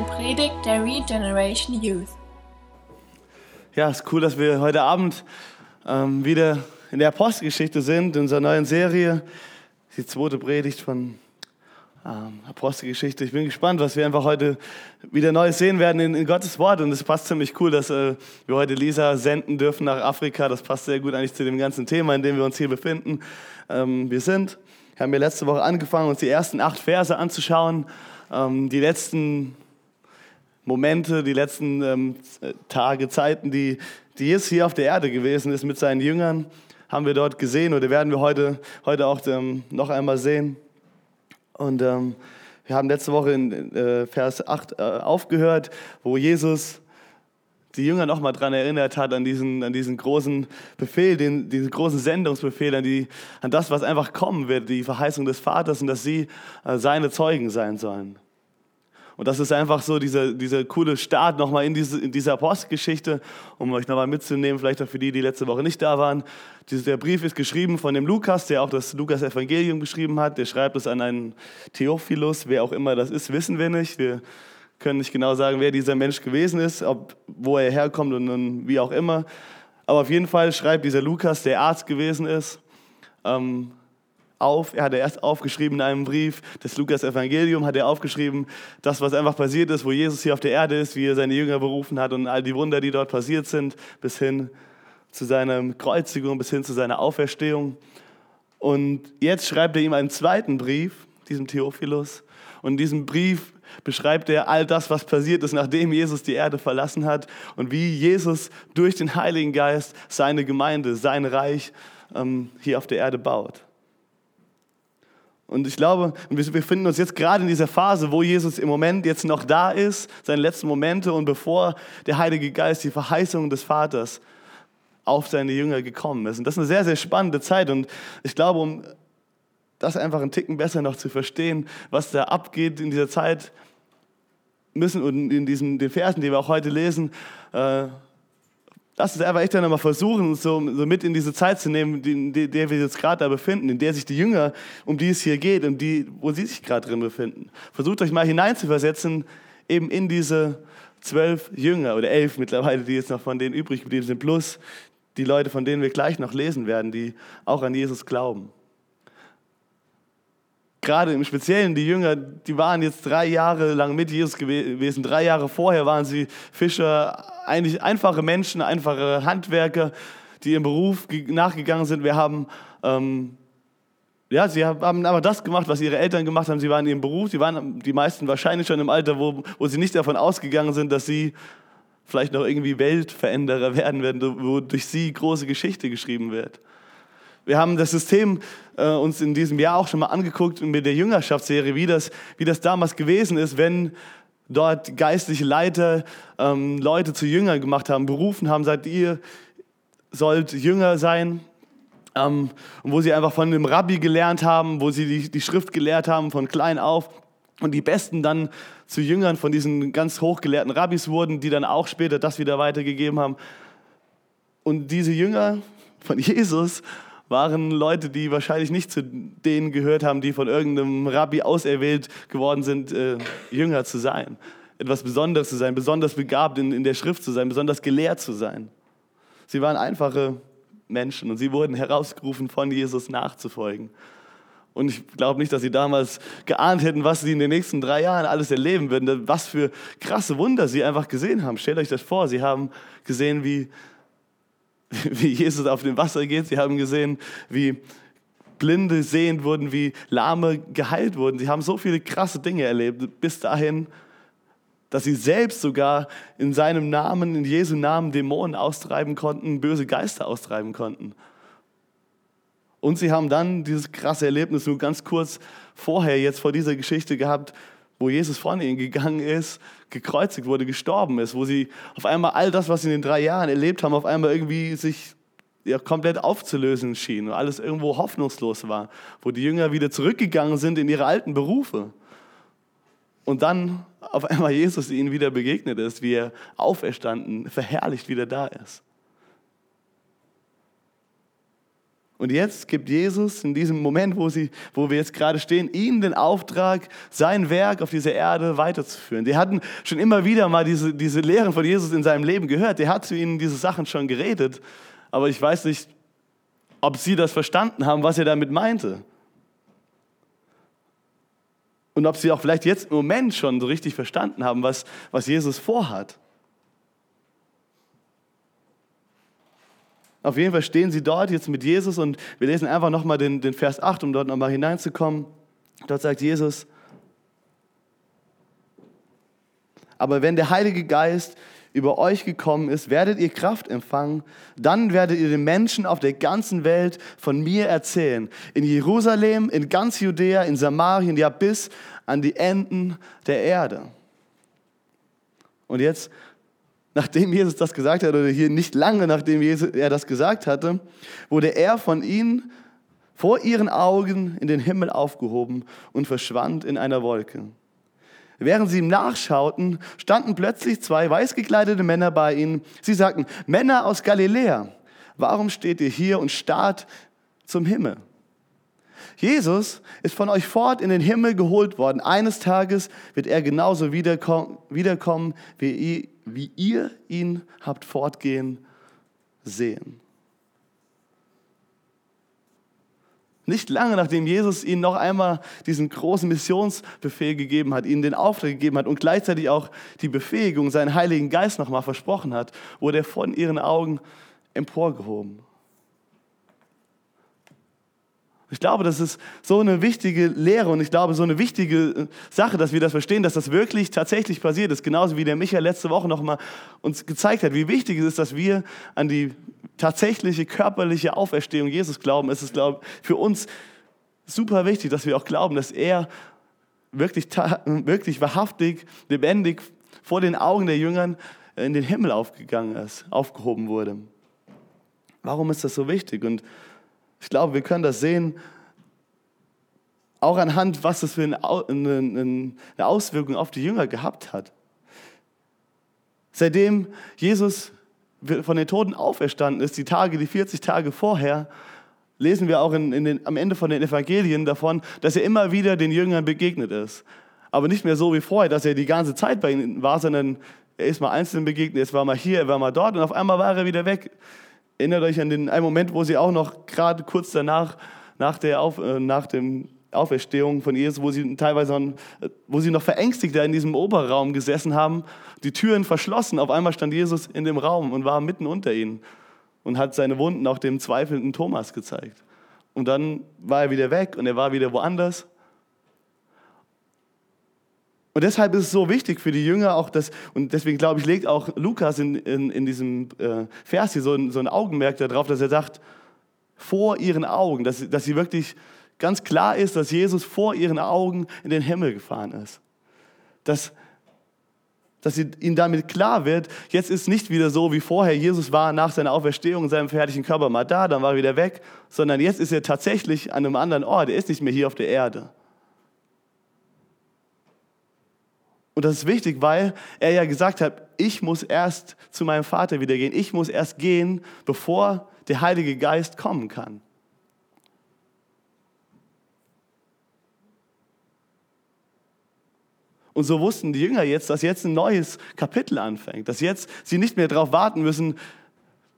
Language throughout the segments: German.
eine Predigt der Regeneration Youth. Ja, es ist cool, dass wir heute Abend ähm, wieder in der Apostelgeschichte sind, in unserer neuen Serie. Die zweite Predigt von ähm, Apostelgeschichte. Ich bin gespannt, was wir einfach heute wieder Neues sehen werden in, in Gottes Wort. Und es passt ziemlich cool, dass äh, wir heute Lisa senden dürfen nach Afrika. Das passt sehr gut eigentlich zu dem ganzen Thema, in dem wir uns hier befinden. Ähm, wir sind, haben ja letzte Woche angefangen, uns die ersten acht Verse anzuschauen. Ähm, die letzten Momente, die letzten ähm, Tage, Zeiten, die, die Jesus hier auf der Erde gewesen ist mit seinen Jüngern, haben wir dort gesehen oder werden wir heute, heute auch ähm, noch einmal sehen. Und ähm, wir haben letzte Woche in äh, Vers 8 äh, aufgehört, wo Jesus die Jünger nochmal daran erinnert hat, an diesen, an diesen großen Befehl, den, diesen großen Sendungsbefehl, an, die, an das, was einfach kommen wird, die Verheißung des Vaters und dass sie äh, seine Zeugen sein sollen. Und das ist einfach so dieser, dieser coole Start nochmal in diese, in diese Apostelgeschichte, um euch nochmal mitzunehmen, vielleicht auch für die, die letzte Woche nicht da waren. Der Brief ist geschrieben von dem Lukas, der auch das Lukas-Evangelium geschrieben hat. Der schreibt es an einen Theophilus, wer auch immer das ist, wissen wir nicht. Wir können nicht genau sagen, wer dieser Mensch gewesen ist, ob, wo er herkommt und, und wie auch immer. Aber auf jeden Fall schreibt dieser Lukas, der Arzt gewesen ist, ähm, auf, er hat erst aufgeschrieben in einem Brief, das Lukas-Evangelium hat er aufgeschrieben, das, was einfach passiert ist, wo Jesus hier auf der Erde ist, wie er seine Jünger berufen hat und all die Wunder, die dort passiert sind, bis hin zu seiner Kreuzigung, bis hin zu seiner Auferstehung. Und jetzt schreibt er ihm einen zweiten Brief, diesem Theophilus. Und in diesem Brief beschreibt er all das, was passiert ist, nachdem Jesus die Erde verlassen hat und wie Jesus durch den Heiligen Geist seine Gemeinde, sein Reich ähm, hier auf der Erde baut. Und ich glaube, wir befinden uns jetzt gerade in dieser Phase, wo Jesus im Moment jetzt noch da ist, seine letzten Momente und bevor der Heilige Geist die Verheißung des Vaters auf seine Jünger gekommen ist. Und das ist eine sehr, sehr spannende Zeit. Und ich glaube, um das einfach einen Ticken besser noch zu verstehen, was da abgeht in dieser Zeit, müssen und in diesen den Versen, die wir auch heute lesen, äh, Lass uns einfach echt dann mal versuchen, uns so, so, mit in diese Zeit zu nehmen, in der wir uns gerade da befinden, in der sich die Jünger, um die es hier geht, um die, wo sie sich gerade drin befinden. Versucht euch mal hineinzuversetzen, eben in diese zwölf Jünger oder elf mittlerweile, die jetzt noch von denen übrig geblieben sind, plus die Leute, von denen wir gleich noch lesen werden, die auch an Jesus glauben gerade im Speziellen die Jünger, die waren jetzt drei Jahre lang mit Jesus gewesen. Drei Jahre vorher waren sie Fischer, eigentlich einfache Menschen, einfache Handwerker, die ihrem Beruf nachgegangen sind. Wir haben, ähm, ja, sie haben aber das gemacht, was ihre Eltern gemacht haben. Sie waren in ihrem Beruf, sie waren die meisten wahrscheinlich schon im Alter, wo, wo sie nicht davon ausgegangen sind, dass sie vielleicht noch irgendwie Weltveränderer werden werden, wo durch sie große Geschichte geschrieben wird. Wir haben das System äh, uns in diesem Jahr auch schon mal angeguckt mit der Jüngerschaftsserie, wie das, wie das damals gewesen ist, wenn dort geistliche Leiter ähm, Leute zu Jüngern gemacht haben, berufen haben, sagt ihr sollt Jünger sein. Ähm, wo sie einfach von dem Rabbi gelernt haben, wo sie die, die Schrift gelehrt haben von klein auf. Und die Besten dann zu Jüngern von diesen ganz hochgelehrten Rabbis wurden, die dann auch später das wieder weitergegeben haben. Und diese Jünger von Jesus waren Leute, die wahrscheinlich nicht zu denen gehört haben, die von irgendeinem Rabbi auserwählt geworden sind, äh, Jünger zu sein. Etwas Besonderes zu sein, besonders begabt in, in der Schrift zu sein, besonders gelehrt zu sein. Sie waren einfache Menschen und sie wurden herausgerufen, von Jesus nachzufolgen. Und ich glaube nicht, dass sie damals geahnt hätten, was sie in den nächsten drei Jahren alles erleben würden, was für krasse Wunder sie einfach gesehen haben. Stellt euch das vor, sie haben gesehen, wie wie Jesus auf dem Wasser geht. Sie haben gesehen, wie Blinde sehend wurden, wie Lahme geheilt wurden. Sie haben so viele krasse Dinge erlebt, bis dahin, dass sie selbst sogar in seinem Namen, in Jesu Namen Dämonen austreiben konnten, böse Geister austreiben konnten. Und sie haben dann dieses krasse Erlebnis nur ganz kurz vorher, jetzt vor dieser Geschichte gehabt, wo Jesus von ihnen gegangen ist, gekreuzigt wurde, gestorben ist, wo sie auf einmal all das, was sie in den drei Jahren erlebt haben, auf einmal irgendwie sich ja, komplett aufzulösen schien und alles irgendwo hoffnungslos war, wo die Jünger wieder zurückgegangen sind in ihre alten Berufe. Und dann auf einmal Jesus ihnen wieder begegnet ist, wie er auferstanden, verherrlicht wieder da ist. Und jetzt gibt Jesus in diesem Moment, wo, sie, wo wir jetzt gerade stehen, ihnen den Auftrag, sein Werk auf dieser Erde weiterzuführen. Die hatten schon immer wieder mal diese, diese Lehren von Jesus in seinem Leben gehört. Der hat zu ihnen diese Sachen schon geredet. Aber ich weiß nicht, ob sie das verstanden haben, was er damit meinte. Und ob sie auch vielleicht jetzt im Moment schon so richtig verstanden haben, was, was Jesus vorhat. Auf jeden Fall stehen sie dort jetzt mit Jesus und wir lesen einfach nochmal den, den Vers 8, um dort nochmal hineinzukommen. Dort sagt Jesus, aber wenn der Heilige Geist über euch gekommen ist, werdet ihr Kraft empfangen, dann werdet ihr den Menschen auf der ganzen Welt von mir erzählen. In Jerusalem, in ganz Judäa, in Samarien, ja bis an die Enden der Erde. Und jetzt nachdem Jesus das gesagt hat, oder hier nicht lange nachdem Jesus, er das gesagt hatte, wurde er von ihnen vor ihren Augen in den Himmel aufgehoben und verschwand in einer Wolke. Während sie ihm nachschauten, standen plötzlich zwei weißgekleidete Männer bei ihnen. Sie sagten, Männer aus Galiläa, warum steht ihr hier und starrt zum Himmel? Jesus ist von euch fort in den Himmel geholt worden. Eines Tages wird er genauso wiederkommen, wiederkommen wie, ihr, wie ihr ihn habt fortgehen sehen. Nicht lange nachdem Jesus ihnen noch einmal diesen großen Missionsbefehl gegeben hat, ihnen den Auftrag gegeben hat und gleichzeitig auch die Befähigung, seinen Heiligen Geist nochmal versprochen hat, wurde er von ihren Augen emporgehoben. Ich glaube, das ist so eine wichtige Lehre und ich glaube, so eine wichtige äh, Sache, dass wir das verstehen, dass das wirklich tatsächlich passiert ist. Genauso wie der Michael letzte Woche nochmal uns gezeigt hat, wie wichtig es ist, dass wir an die tatsächliche körperliche Auferstehung Jesus glauben. Es ist, glaube ich, für uns super wichtig, dass wir auch glauben, dass er wirklich, wirklich wahrhaftig, lebendig vor den Augen der Jüngern in den Himmel aufgegangen ist, aufgehoben wurde. Warum ist das so wichtig? Und ich glaube, wir können das sehen, auch anhand, was das für eine Auswirkung auf die Jünger gehabt hat. Seitdem Jesus von den Toten auferstanden ist, die Tage, die 40 Tage vorher, lesen wir auch in, in den, am Ende von den Evangelien davon, dass er immer wieder den Jüngern begegnet ist. Aber nicht mehr so wie vorher, dass er die ganze Zeit bei ihnen war, sondern er ist mal einzeln begegnet, er war mal hier, er war mal dort und auf einmal war er wieder weg. Erinnert euch an den einen Moment, wo sie auch noch gerade kurz danach, nach der Auf, äh, nach dem Auferstehung von Jesus, wo sie teilweise, noch, wo sie noch verängstigt in diesem Oberraum gesessen haben, die Türen verschlossen. Auf einmal stand Jesus in dem Raum und war mitten unter ihnen und hat seine Wunden auch dem zweifelnden Thomas gezeigt. Und dann war er wieder weg und er war wieder woanders. Und deshalb ist es so wichtig für die Jünger auch, dass, und deswegen glaube ich, legt auch Lukas in, in, in diesem äh, Vers hier so ein, so ein Augenmerk darauf, dass er sagt, vor ihren Augen, dass, dass sie wirklich ganz klar ist, dass Jesus vor ihren Augen in den Himmel gefahren ist. Dass, dass ihnen damit klar wird, jetzt ist nicht wieder so wie vorher, Jesus war nach seiner Auferstehung in seinem fertigen Körper mal da, dann war er wieder weg, sondern jetzt ist er tatsächlich an einem anderen Ort, er ist nicht mehr hier auf der Erde. Und das ist wichtig, weil er ja gesagt hat, ich muss erst zu meinem Vater wieder gehen. Ich muss erst gehen, bevor der Heilige Geist kommen kann. Und so wussten die Jünger jetzt, dass jetzt ein neues Kapitel anfängt, dass jetzt sie nicht mehr darauf warten müssen,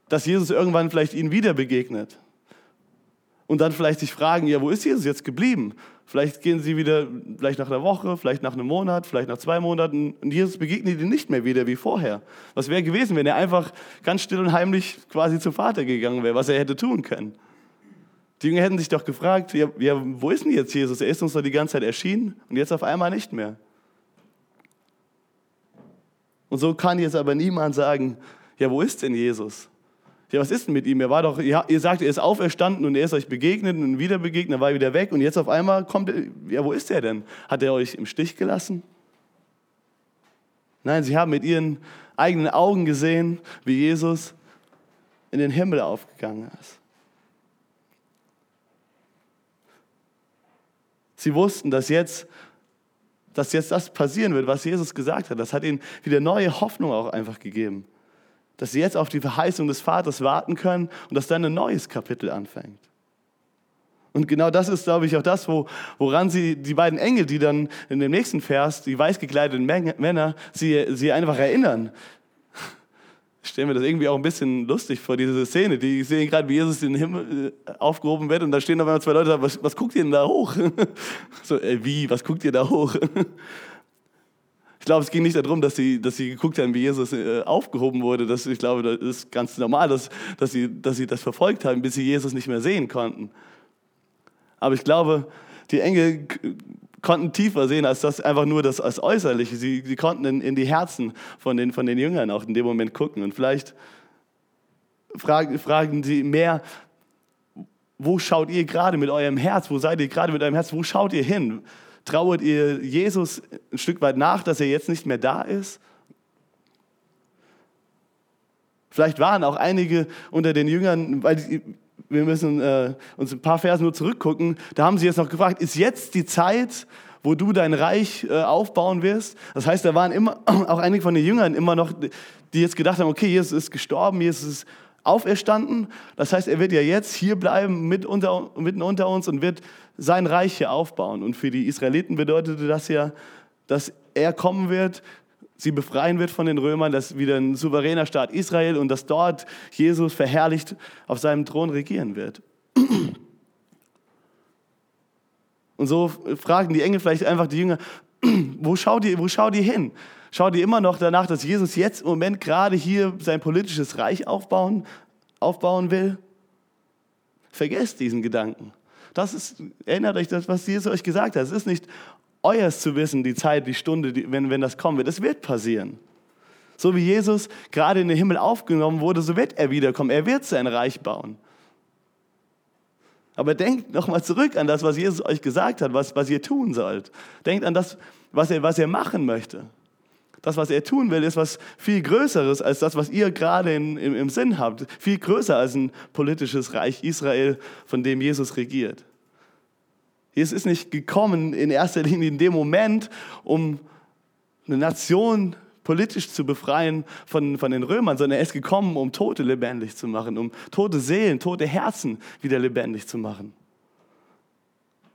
dass Jesus irgendwann vielleicht ihnen wieder begegnet. Und dann vielleicht sich fragen, ja, wo ist Jesus jetzt geblieben? Vielleicht gehen sie wieder, vielleicht nach einer Woche, vielleicht nach einem Monat, vielleicht nach zwei Monaten und Jesus begegnet ihnen nicht mehr wieder wie vorher. Was wäre gewesen, wenn er einfach ganz still und heimlich quasi zum Vater gegangen wäre, was er hätte tun können? Die Jünger hätten sich doch gefragt, ja, ja, wo ist denn jetzt Jesus? Er ist uns doch die ganze Zeit erschienen und jetzt auf einmal nicht mehr. Und so kann jetzt aber niemand sagen, ja, wo ist denn Jesus? Ja, was ist denn mit ihm? Er war doch, ja, ihr sagt, er ist auferstanden und er ist euch begegnet und wieder begegnet, war wieder weg und jetzt auf einmal kommt er, ja, wo ist er denn? Hat er euch im Stich gelassen? Nein, sie haben mit ihren eigenen Augen gesehen, wie Jesus in den Himmel aufgegangen ist. Sie wussten, dass jetzt, dass jetzt das passieren wird, was Jesus gesagt hat. Das hat ihnen wieder neue Hoffnung auch einfach gegeben dass sie jetzt auf die Verheißung des Vaters warten können und dass dann ein neues Kapitel anfängt. Und genau das ist, glaube ich, auch das, wo, woran sie, die beiden Engel, die dann in dem nächsten Vers, die weiß gekleideten Männer, sie, sie einfach erinnern. Ich stelle mir das irgendwie auch ein bisschen lustig vor, diese Szene. Die sehen gerade, wie Jesus in den Himmel äh, aufgehoben wird und da stehen auf einmal zwei Leute und sagen, was, was guckt ihr denn da hoch? So, äh, wie, was guckt ihr da hoch? Ich glaube, es ging nicht darum, dass sie, dass sie geguckt haben, wie Jesus äh, aufgehoben wurde. Das, ich glaube, das ist ganz normal, dass, dass, sie, dass sie das verfolgt haben, bis sie Jesus nicht mehr sehen konnten. Aber ich glaube, die Engel konnten tiefer sehen als das einfach nur das als Äußerliche. Sie, sie konnten in, in, die Herzen von den, von den Jüngern auch in dem Moment gucken. Und vielleicht fragen, fragen sie mehr, wo schaut ihr gerade mit eurem Herz? Wo seid ihr gerade mit eurem Herz? Wo schaut ihr hin? Trauert ihr Jesus ein Stück weit nach, dass er jetzt nicht mehr da ist? Vielleicht waren auch einige unter den Jüngern, weil wir müssen äh, uns ein paar Verse nur zurückgucken, da haben sie jetzt noch gefragt, ist jetzt die Zeit, wo du dein Reich äh, aufbauen wirst? Das heißt, da waren immer, auch einige von den Jüngern immer noch, die jetzt gedacht haben, okay, Jesus ist gestorben, Jesus ist auferstanden. Das heißt, er wird ja jetzt hier bleiben, mit unter, mitten unter uns und wird sein Reich hier aufbauen. Und für die Israeliten bedeutete das ja, dass er kommen wird, sie befreien wird von den Römern, dass wieder ein souveräner Staat Israel und dass dort Jesus verherrlicht auf seinem Thron regieren wird. Und so fragen die Engel vielleicht einfach die Jünger, wo schaut ihr, wo schaut ihr hin? Schaut ihr immer noch danach, dass Jesus jetzt im Moment gerade hier sein politisches Reich aufbauen, aufbauen will? Vergesst diesen Gedanken. Das ist, erinnert euch das, was Jesus euch gesagt hat. Es ist nicht euers zu wissen, die Zeit, die Stunde, die, wenn, wenn das kommen wird. Es wird passieren. So wie Jesus gerade in den Himmel aufgenommen wurde, so wird er wiederkommen. Er wird sein Reich bauen. Aber denkt nochmal zurück an das, was Jesus euch gesagt hat, was, was ihr tun sollt. Denkt an das, was er, was er machen möchte. Das, was er tun will, ist was viel Größeres als das, was ihr gerade in, im, im Sinn habt. Viel größer als ein politisches Reich Israel, von dem Jesus regiert. Jesus ist nicht gekommen in erster Linie in dem Moment, um eine Nation politisch zu befreien von, von den Römern, sondern er ist gekommen, um Tote lebendig zu machen, um tote Seelen, tote Herzen wieder lebendig zu machen.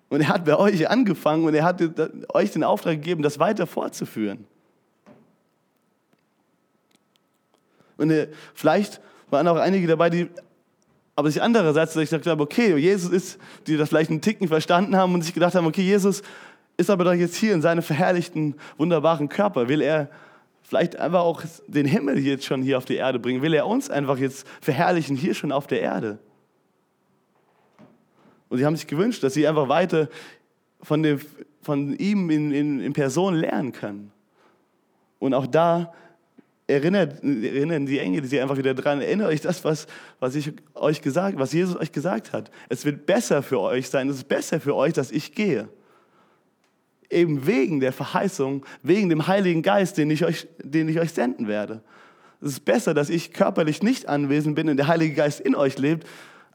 Und er hat bei euch angefangen und er hat euch den Auftrag gegeben, das weiter fortzuführen. Und äh, vielleicht waren auch einige dabei, die aber sich andererseits, ich gesagt habe, okay, Jesus ist, die das vielleicht einen Ticken verstanden haben und sich gedacht haben, okay, Jesus ist aber doch jetzt hier in seinem verherrlichten, wunderbaren Körper. Will er vielleicht einfach auch den Himmel jetzt schon hier auf die Erde bringen? Will er uns einfach jetzt verherrlichen hier schon auf der Erde? Und sie haben sich gewünscht, dass sie einfach weiter von, dem, von ihm in, in, in Person lernen können. Und auch da erinnert, erinnern die Engel sie einfach wieder dran. Erinnert euch das, was, was, ich euch gesagt, was Jesus euch gesagt hat. Es wird besser für euch sein. Es ist besser für euch, dass ich gehe. Eben wegen der Verheißung, wegen dem Heiligen Geist, den ich euch, den ich euch senden werde. Es ist besser, dass ich körperlich nicht anwesend bin und der Heilige Geist in euch lebt,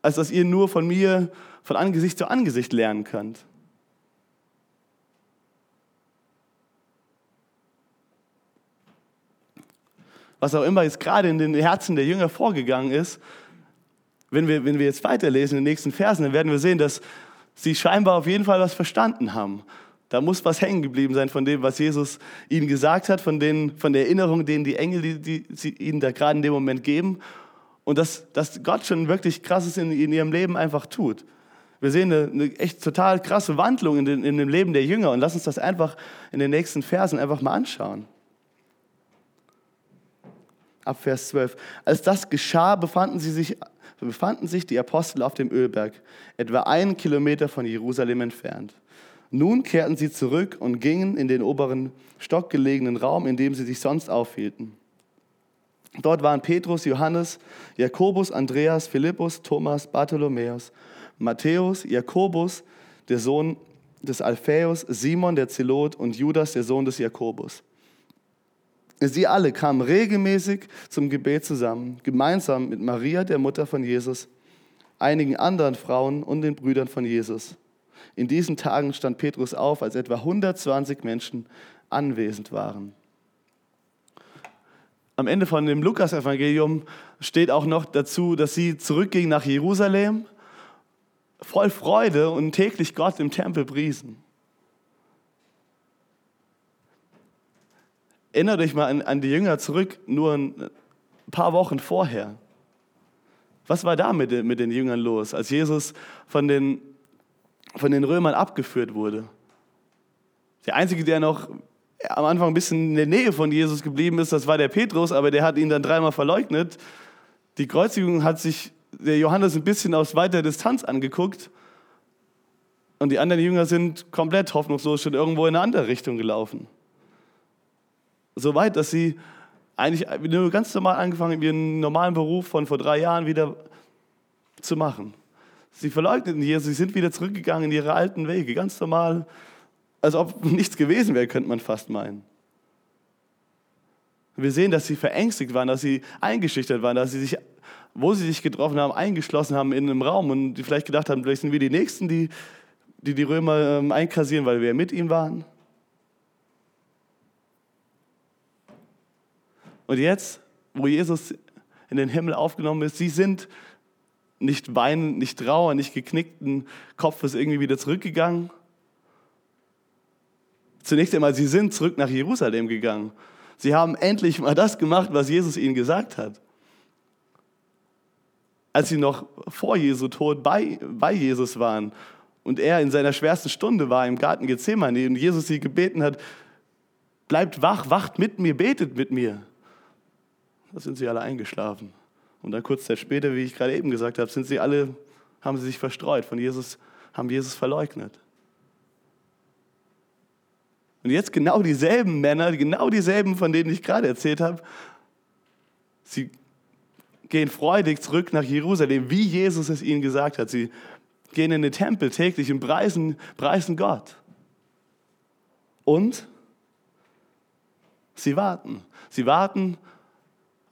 als dass ihr nur von mir von Angesicht zu Angesicht lernen könnt. Was auch immer jetzt gerade in den Herzen der Jünger vorgegangen ist, wenn wir, wenn wir jetzt weiterlesen in den nächsten Versen, dann werden wir sehen, dass sie scheinbar auf jeden Fall was verstanden haben. Da muss was hängen geblieben sein von dem, was Jesus ihnen gesagt hat, von, den, von der Erinnerung, denen die Engel, die, die sie ihnen da gerade in dem Moment geben. Und dass, dass Gott schon wirklich krasses in, in ihrem Leben einfach tut. Wir sehen eine, eine, echt total krasse Wandlung in, den, in dem Leben der Jünger und lass uns das einfach in den nächsten Versen einfach mal anschauen ab Vers 12. Als das geschah, befanden, sie sich, befanden sich die Apostel auf dem Ölberg, etwa einen Kilometer von Jerusalem entfernt. Nun kehrten sie zurück und gingen in den oberen Stock gelegenen Raum, in dem sie sich sonst aufhielten. Dort waren Petrus, Johannes, Jakobus, Andreas, Philippus, Thomas, Bartholomäus, Matthäus, Jakobus, der Sohn des Alphaeus, Simon der Zelot und Judas, der Sohn des Jakobus. Sie alle kamen regelmäßig zum Gebet zusammen, gemeinsam mit Maria, der Mutter von Jesus, einigen anderen Frauen und den Brüdern von Jesus. In diesen Tagen stand Petrus auf, als etwa 120 Menschen anwesend waren. Am Ende von dem Lukas-Evangelium steht auch noch dazu, dass sie zurückgingen nach Jerusalem voll Freude und täglich Gott im Tempel priesen. Erinnert euch mal an, an die Jünger zurück, nur ein paar Wochen vorher. Was war da mit, mit den Jüngern los, als Jesus von den, von den Römern abgeführt wurde? Der Einzige, der noch am Anfang ein bisschen in der Nähe von Jesus geblieben ist, das war der Petrus, aber der hat ihn dann dreimal verleugnet. Die Kreuzigung hat sich der Johannes ein bisschen aus weiter Distanz angeguckt und die anderen Jünger sind komplett hoffnungslos schon irgendwo in eine andere Richtung gelaufen. So weit, dass sie eigentlich nur ganz normal angefangen haben, ihren normalen Beruf von vor drei Jahren wieder zu machen. Sie verleugneten Jesus, sie sind wieder zurückgegangen in ihre alten Wege, ganz normal, als ob nichts gewesen wäre, könnte man fast meinen. Wir sehen, dass sie verängstigt waren, dass sie eingeschüchtert waren, dass sie sich, wo sie sich getroffen haben, eingeschlossen haben in einem Raum und die vielleicht gedacht haben, vielleicht sind wir die Nächsten, die die, die Römer ähm, einkassieren, weil wir mit ihm waren. Und jetzt, wo Jesus in den Himmel aufgenommen ist, sie sind nicht weinend, nicht trauer, nicht geknickten Kopfes irgendwie wieder zurückgegangen. Zunächst einmal, sie sind zurück nach Jerusalem gegangen. Sie haben endlich mal das gemacht, was Jesus ihnen gesagt hat. Als sie noch vor Jesu Tod bei, bei Jesus waren und er in seiner schwersten Stunde war im Garten Gethsemane und Jesus sie gebeten hat, bleibt wach, wacht mit mir, betet mit mir. Da sind sie alle eingeschlafen. Und dann kurz Zeit später, wie ich gerade eben gesagt habe, sind sie alle, haben sie sich verstreut, von Jesus, haben Jesus verleugnet. Und jetzt genau dieselben Männer, genau dieselben, von denen ich gerade erzählt habe, sie gehen freudig zurück nach Jerusalem, wie Jesus es ihnen gesagt hat. Sie gehen in den Tempel täglich und preisen, preisen Gott. Und sie warten. Sie warten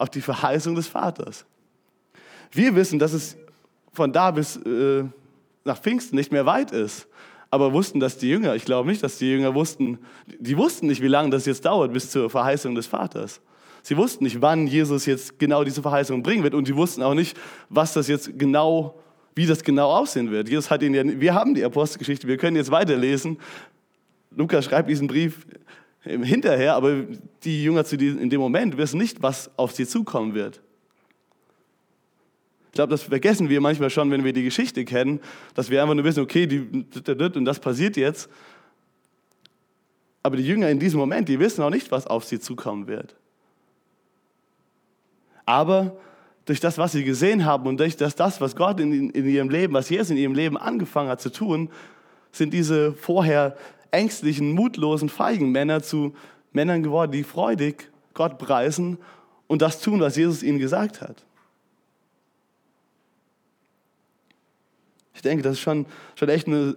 auf die Verheißung des Vaters. Wir wissen, dass es von da bis äh, nach Pfingsten nicht mehr weit ist. Aber wussten das die Jünger? Ich glaube nicht, dass die Jünger wussten, die wussten nicht, wie lange das jetzt dauert bis zur Verheißung des Vaters. Sie wussten nicht, wann Jesus jetzt genau diese Verheißung bringen wird und die wussten auch nicht, was das jetzt genau, wie das genau aussehen wird. Jesus hat ihnen ja, wir haben die Apostelgeschichte, wir können jetzt weiterlesen. Lukas schreibt diesen Brief hinterher, aber die Jünger zu diesem, in dem Moment wissen nicht, was auf sie zukommen wird. Ich glaube, das vergessen wir manchmal schon, wenn wir die Geschichte kennen, dass wir einfach nur wissen, okay, die, und das passiert jetzt. Aber die Jünger in diesem Moment, die wissen auch nicht, was auf sie zukommen wird. Aber durch das, was sie gesehen haben und durch das, das was Gott in, in ihrem Leben, was Jesus in ihrem Leben angefangen hat zu tun, sind diese vorher ängstlichen, mutlosen, feigen Männer zu Männern geworden, die freudig Gott preisen und das tun, was Jesus ihnen gesagt hat. Ich denke, das ist schon, schon echt eine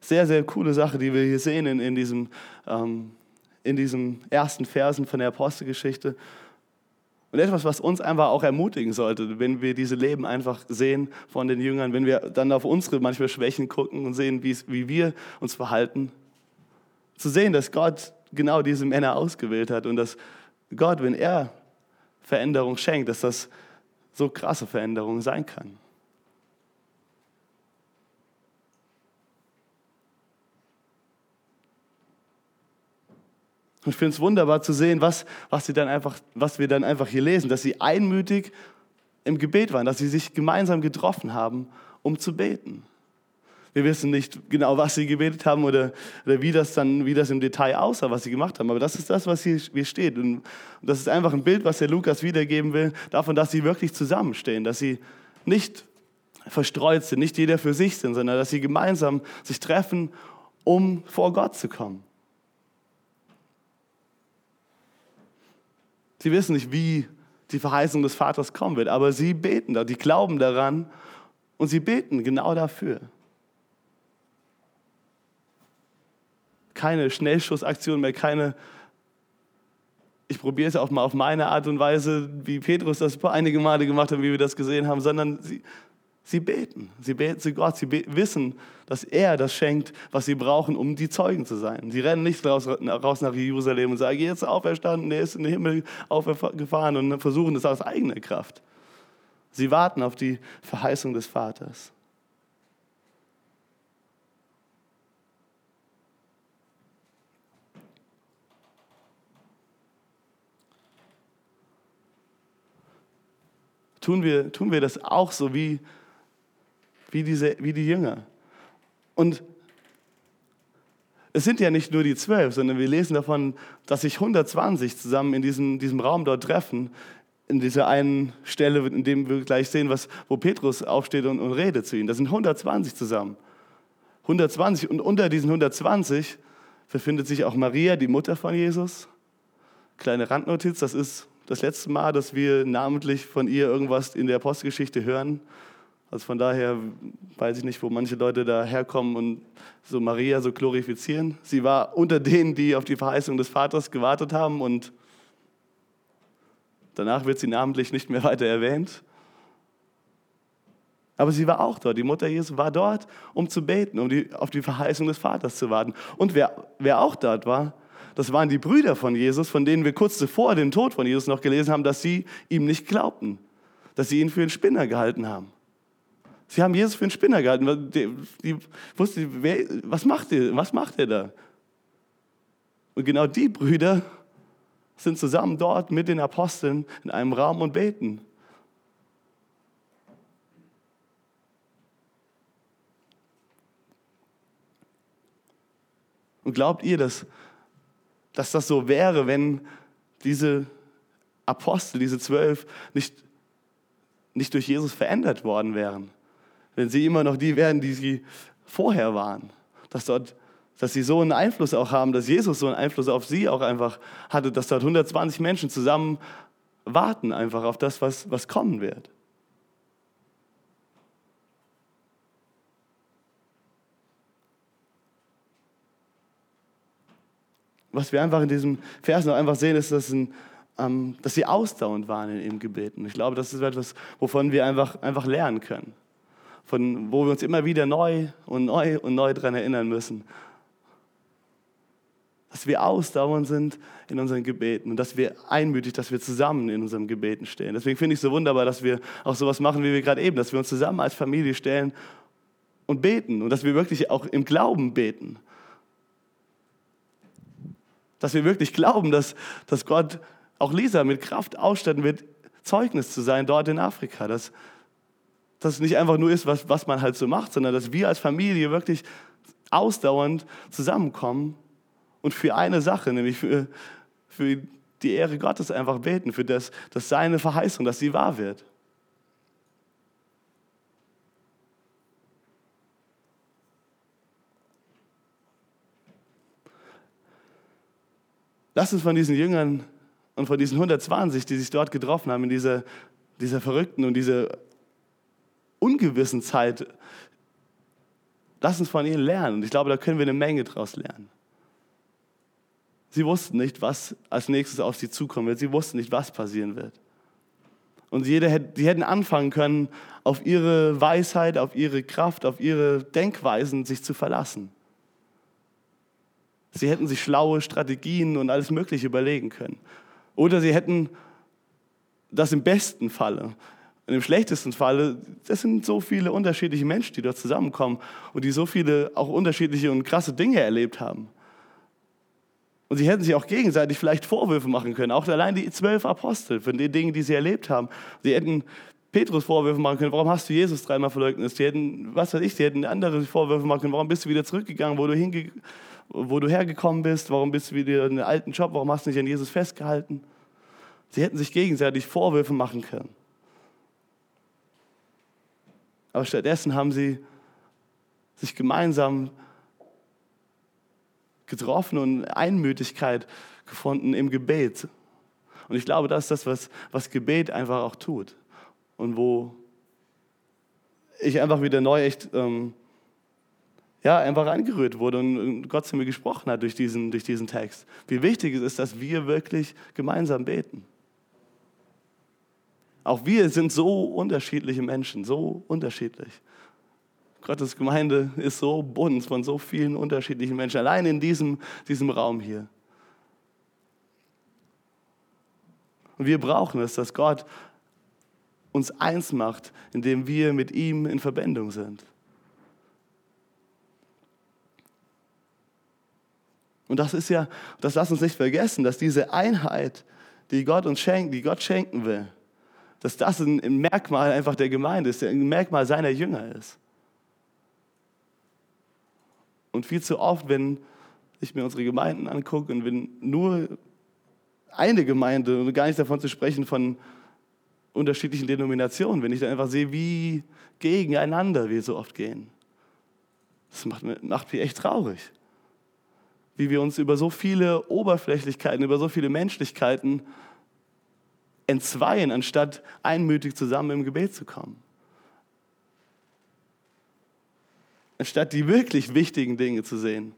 sehr, sehr coole Sache, die wir hier sehen in, in, diesem, ähm, in diesen ersten Versen von der Apostelgeschichte. Und etwas, was uns einfach auch ermutigen sollte, wenn wir diese Leben einfach sehen von den Jüngern, wenn wir dann auf unsere manchmal Schwächen gucken und sehen, wie wir uns verhalten. Zu sehen, dass Gott genau diese Männer ausgewählt hat und dass Gott, wenn er Veränderung schenkt, dass das so krasse Veränderung sein kann. Und ich finde es wunderbar zu sehen, was, was, sie dann einfach, was wir dann einfach hier lesen, dass sie einmütig im Gebet waren, dass sie sich gemeinsam getroffen haben, um zu beten. Wir wissen nicht genau, was sie gebetet haben oder, oder wie das dann, wie das im Detail aussah, was sie gemacht haben. Aber das ist das, was hier, hier steht. Und das ist einfach ein Bild, was der Lukas wiedergeben will, davon, dass sie wirklich zusammenstehen, dass sie nicht verstreut sind, nicht jeder für sich sind, sondern dass sie gemeinsam sich treffen, um vor Gott zu kommen. Sie wissen nicht, wie die Verheißung des Vaters kommen wird, aber sie beten da, die glauben daran und sie beten genau dafür. Keine Schnellschussaktion mehr, keine, ich probiere es auch mal auf meine Art und Weise, wie Petrus das einige Male gemacht hat, wie wir das gesehen haben, sondern sie, Sie beten, sie beten zu Gott, sie wissen, dass er das schenkt, was sie brauchen, um die Zeugen zu sein. Sie rennen nicht raus, raus nach Jerusalem und sagen, jetzt auferstanden, er ist in den Himmel aufgefahren und versuchen das aus eigener Kraft. Sie warten auf die Verheißung des Vaters. Tun wir, tun wir das auch so wie wie, diese, wie die Jünger? Und es sind ja nicht nur die zwölf, sondern wir lesen davon, dass sich 120 zusammen in diesem, diesem Raum dort treffen, in dieser einen Stelle, in dem wir gleich sehen, was, wo Petrus aufsteht und, und redet zu ihnen. Da sind 120 zusammen. 120 und unter diesen 120 befindet sich auch Maria, die Mutter von Jesus. Kleine Randnotiz, das ist das letzte Mal, dass wir namentlich von ihr irgendwas in der Apostelgeschichte hören. Also von daher weiß ich nicht, wo manche Leute da herkommen und so Maria so glorifizieren. Sie war unter denen, die auf die Verheißung des Vaters gewartet haben und danach wird sie namentlich nicht mehr weiter erwähnt. Aber sie war auch dort. Die Mutter Jesu war dort, um zu beten, um die, auf die Verheißung des Vaters zu warten. Und wer, wer auch dort war, das waren die Brüder von Jesus, von denen wir kurz zuvor den Tod von Jesus noch gelesen haben, dass sie ihm nicht glaubten, dass sie ihn für einen Spinner gehalten haben. Sie haben Jesus für einen Spinner gehalten. Die, die wusste, wer, was macht er? Was macht er da? Und genau die Brüder sind zusammen dort mit den Aposteln in einem Raum und beten. Und glaubt ihr, dass, dass das so wäre, wenn diese Apostel, diese zwölf, nicht, nicht durch Jesus verändert worden wären? Wenn sie immer noch die werden, die sie vorher waren. Dass, dort, dass sie so einen Einfluss auch haben, dass Jesus so einen Einfluss auf sie auch einfach hatte, dass dort 120 Menschen zusammen warten einfach auf das, was, was kommen wird. Was wir einfach in diesem Vers noch einfach sehen, ist, dass, ein, ähm, dass sie ausdauernd waren in ihrem Gebeten. Ich glaube, das ist etwas, wovon wir einfach, einfach lernen können von, wo wir uns immer wieder neu und neu und neu daran erinnern müssen. Dass wir ausdauernd sind in unseren Gebeten und dass wir einmütig, dass wir zusammen in unseren Gebeten stehen. Deswegen finde ich es so wunderbar, dass wir auch sowas machen, wie wir gerade eben, dass wir uns zusammen als Familie stellen und beten und dass wir wirklich auch im Glauben beten. Dass wir wirklich glauben, dass, dass Gott auch Lisa mit Kraft ausstatten wird, Zeugnis zu sein dort in Afrika. Dass, dass es nicht einfach nur ist, was, was man halt so macht, sondern dass wir als Familie wirklich ausdauernd zusammenkommen und für eine Sache, nämlich für, für die Ehre Gottes einfach beten, für das, dass seine Verheißung, dass sie wahr wird. Lass uns von diesen Jüngern und von diesen 120, die sich dort getroffen haben, in dieser, dieser verrückten und dieser ungewissen Zeit, lass uns von ihnen lernen. Und ich glaube, da können wir eine Menge draus lernen. Sie wussten nicht, was als nächstes auf sie zukommen wird. Sie wussten nicht, was passieren wird. Und die hätten anfangen können, auf ihre Weisheit, auf ihre Kraft, auf ihre Denkweisen sich zu verlassen. Sie hätten sich schlaue Strategien und alles Mögliche überlegen können. Oder sie hätten das im besten Falle und im schlechtesten Falle, das sind so viele unterschiedliche Menschen, die dort zusammenkommen und die so viele auch unterschiedliche und krasse Dinge erlebt haben. Und sie hätten sich auch gegenseitig vielleicht Vorwürfe machen können, auch allein die zwölf Apostel von den Dingen, die sie erlebt haben. Sie hätten Petrus Vorwürfe machen können, warum hast du Jesus dreimal verleugnet? Sie hätten, was weiß ich, sie hätten andere Vorwürfe machen können, warum bist du wieder zurückgegangen, wo du, hinge wo du hergekommen bist, warum bist du wieder in den alten Job, warum hast du nicht an Jesus festgehalten? Sie hätten sich gegenseitig Vorwürfe machen können. Aber stattdessen haben sie sich gemeinsam getroffen und Einmütigkeit gefunden im Gebet. Und ich glaube, das ist das, was, was Gebet einfach auch tut. Und wo ich einfach wieder neu echt ähm, ja, einfach angerührt wurde und Gott zu mir gesprochen hat durch diesen, durch diesen Text. Wie wichtig es ist, dass wir wirklich gemeinsam beten. Auch wir sind so unterschiedliche Menschen, so unterschiedlich. Gottes Gemeinde ist so bunt von so vielen unterschiedlichen Menschen, allein in diesem, diesem Raum hier. Und wir brauchen es, dass Gott uns eins macht, indem wir mit ihm in Verbindung sind. Und das ist ja, das lass uns nicht vergessen, dass diese Einheit, die Gott uns schenkt, die Gott schenken will, dass das ein Merkmal einfach der Gemeinde ist, ein Merkmal seiner Jünger ist. Und viel zu oft, wenn ich mir unsere Gemeinden angucke und wenn nur eine Gemeinde und gar nicht davon zu sprechen von unterschiedlichen Denominationen, wenn ich dann einfach sehe, wie gegeneinander wir so oft gehen. Das macht, macht mich echt traurig. Wie wir uns über so viele Oberflächlichkeiten, über so viele Menschlichkeiten entzweien, anstatt einmütig zusammen im Gebet zu kommen. Anstatt die wirklich wichtigen Dinge zu sehen.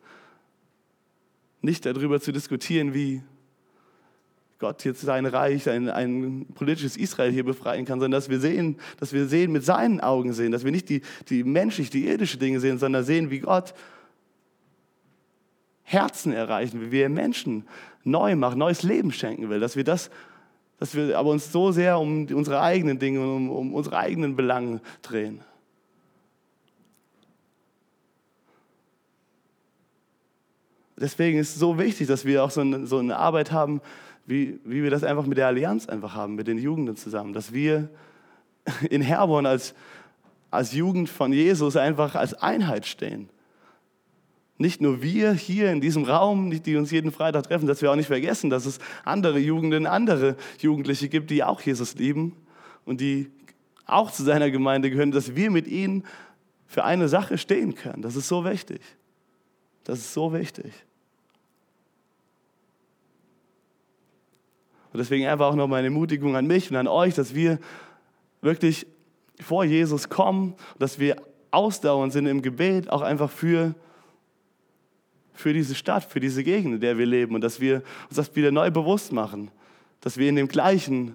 Nicht darüber zu diskutieren, wie Gott jetzt sein Reich, ein, ein politisches Israel hier befreien kann, sondern dass wir sehen, dass wir sehen, mit seinen Augen sehen, dass wir nicht die, die menschlich, die irdische Dinge sehen, sondern sehen, wie Gott Herzen erreichen, wie er Menschen neu macht, neues Leben schenken will, dass wir das, dass wir aber uns so sehr um unsere eigenen Dinge, um, um unsere eigenen Belange drehen. Deswegen ist es so wichtig, dass wir auch so eine, so eine Arbeit haben, wie, wie wir das einfach mit der Allianz einfach haben, mit den Jugenden zusammen. Dass wir in Herborn als, als Jugend von Jesus einfach als Einheit stehen. Nicht nur wir hier in diesem Raum, die uns jeden Freitag treffen, dass wir auch nicht vergessen, dass es andere Jugenden, andere Jugendliche gibt, die auch Jesus lieben und die auch zu seiner Gemeinde gehören, dass wir mit ihnen für eine Sache stehen können. Das ist so wichtig. Das ist so wichtig. Und deswegen einfach auch noch meine Ermutigung an mich und an euch, dass wir wirklich vor Jesus kommen, dass wir ausdauernd sind im Gebet, auch einfach für, für diese Stadt, für diese Gegend, in der wir leben und dass wir uns das wieder neu bewusst machen, dass wir in dem gleichen,